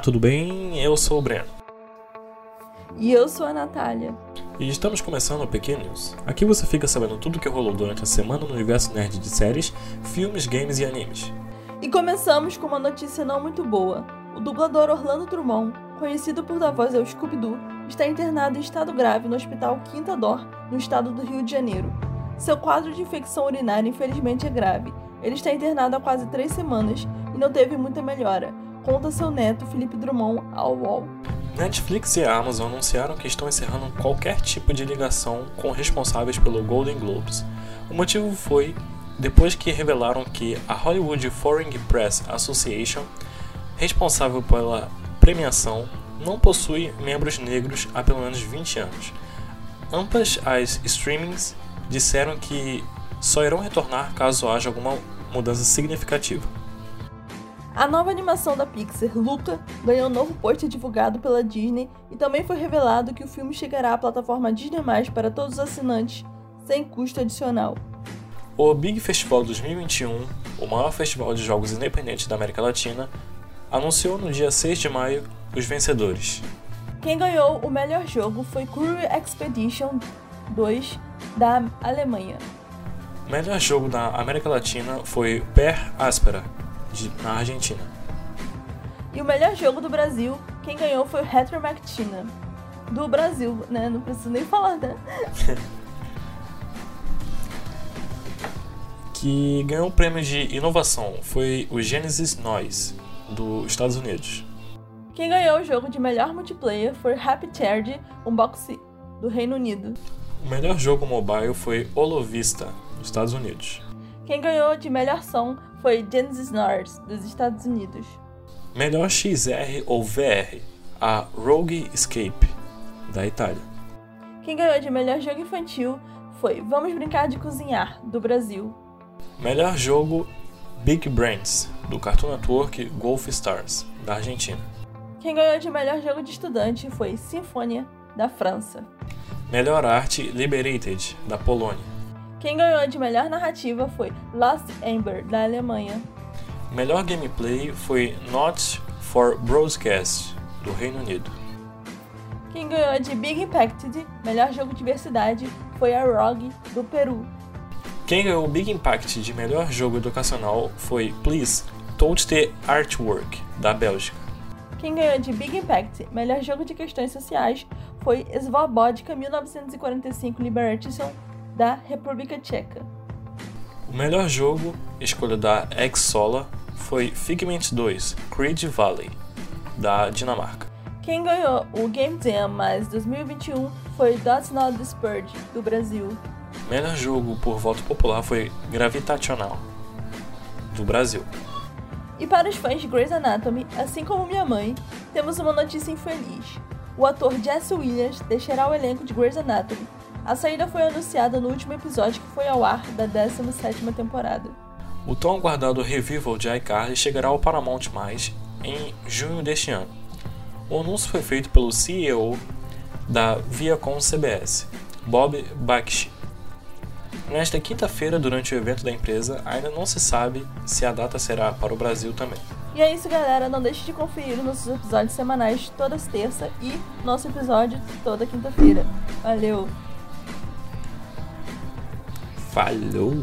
tudo bem? Eu sou o Breno. E eu sou a Natália. E estamos começando o Pequeno News. Aqui você fica sabendo tudo o que rolou durante a semana no universo nerd de séries, filmes, games e animes. E começamos com uma notícia não muito boa. O dublador Orlando Drummond, conhecido por dar voz ao Scooby-Doo, está internado em estado grave no Hospital Quinta Dor, no estado do Rio de Janeiro. Seu quadro de infecção urinária infelizmente é grave. Ele está internado há quase três semanas e não teve muita melhora, conta seu neto Felipe Drummond ao UOL. Netflix e a Amazon anunciaram que estão encerrando qualquer tipo de ligação com responsáveis pelo Golden Globes. O motivo foi depois que revelaram que a Hollywood Foreign Press Association, responsável pela premiação, não possui membros negros há pelo menos 20 anos. Ambas as streamings disseram que só irão retornar caso haja alguma mudança significativa. A nova animação da Pixar, Luca, ganhou um novo pôster divulgado pela Disney e também foi revelado que o filme chegará à plataforma Disney+, para todos os assinantes, sem custo adicional. O Big Festival 2021, o maior festival de jogos independentes da América Latina, anunciou no dia 6 de maio os vencedores. Quem ganhou o melhor jogo foi Crew Expedition 2 da Alemanha. O melhor jogo da América Latina foi Per Aspera, de, na Argentina. E o melhor jogo do Brasil, quem ganhou foi o Retro Mactina. Do Brasil, né? Não preciso nem falar, né? que ganhou o prêmio de inovação foi o Genesis Noise, dos Estados Unidos. Quem ganhou o jogo de melhor multiplayer foi Happy Third Unbox do Reino Unido. O melhor jogo mobile foi Olovista, dos Estados Unidos. Quem ganhou de melhor som foi Genesis North, dos Estados Unidos. Melhor XR ou VR, a Rogue Escape, da Itália. Quem ganhou de melhor jogo infantil foi Vamos Brincar de Cozinhar, do Brasil. Melhor jogo Big Brains, do Cartoon Network Golf Stars, da Argentina. Quem ganhou de melhor jogo de estudante foi Sinfonia, da França. Melhor arte Liberated, da Polônia. Quem ganhou de melhor narrativa foi Lost Ember, da Alemanha. Melhor gameplay foi Not for Broadcast, do Reino Unido. Quem ganhou de Big Impact, melhor jogo de diversidade, foi a Rogue, do Peru. Quem ganhou o Big Impact de melhor jogo educacional foi Please Touch the Artwork, da Bélgica. Quem ganhou de Big Impact, melhor jogo de questões sociais, foi Svobodka 1945 Liberation, da República Tcheca. O melhor jogo, escolha da Exola, foi Figment 2 Creed Valley, da Dinamarca. Quem ganhou o Game Jam mais 2021 foi Dots Not Dispersed, do Brasil. O melhor jogo por voto popular foi Gravitational, do Brasil. E para os fãs de Grey's Anatomy, assim como minha mãe, temos uma notícia infeliz. O ator Jesse Williams deixará o elenco de Grey's Anatomy. A saída foi anunciada no último episódio que foi ao ar da 17ª temporada. O tão aguardado revival de iCarly chegará ao Paramount+, em junho deste ano. O anúncio foi feito pelo CEO da Viacom CBS, Bob Bakshi. Nesta quinta-feira, durante o evento da empresa, ainda não se sabe se a data será para o Brasil também. E é isso, galera. Não deixe de conferir nossos episódios semanais todas terça e nosso episódio toda quinta-feira. Valeu! Falou!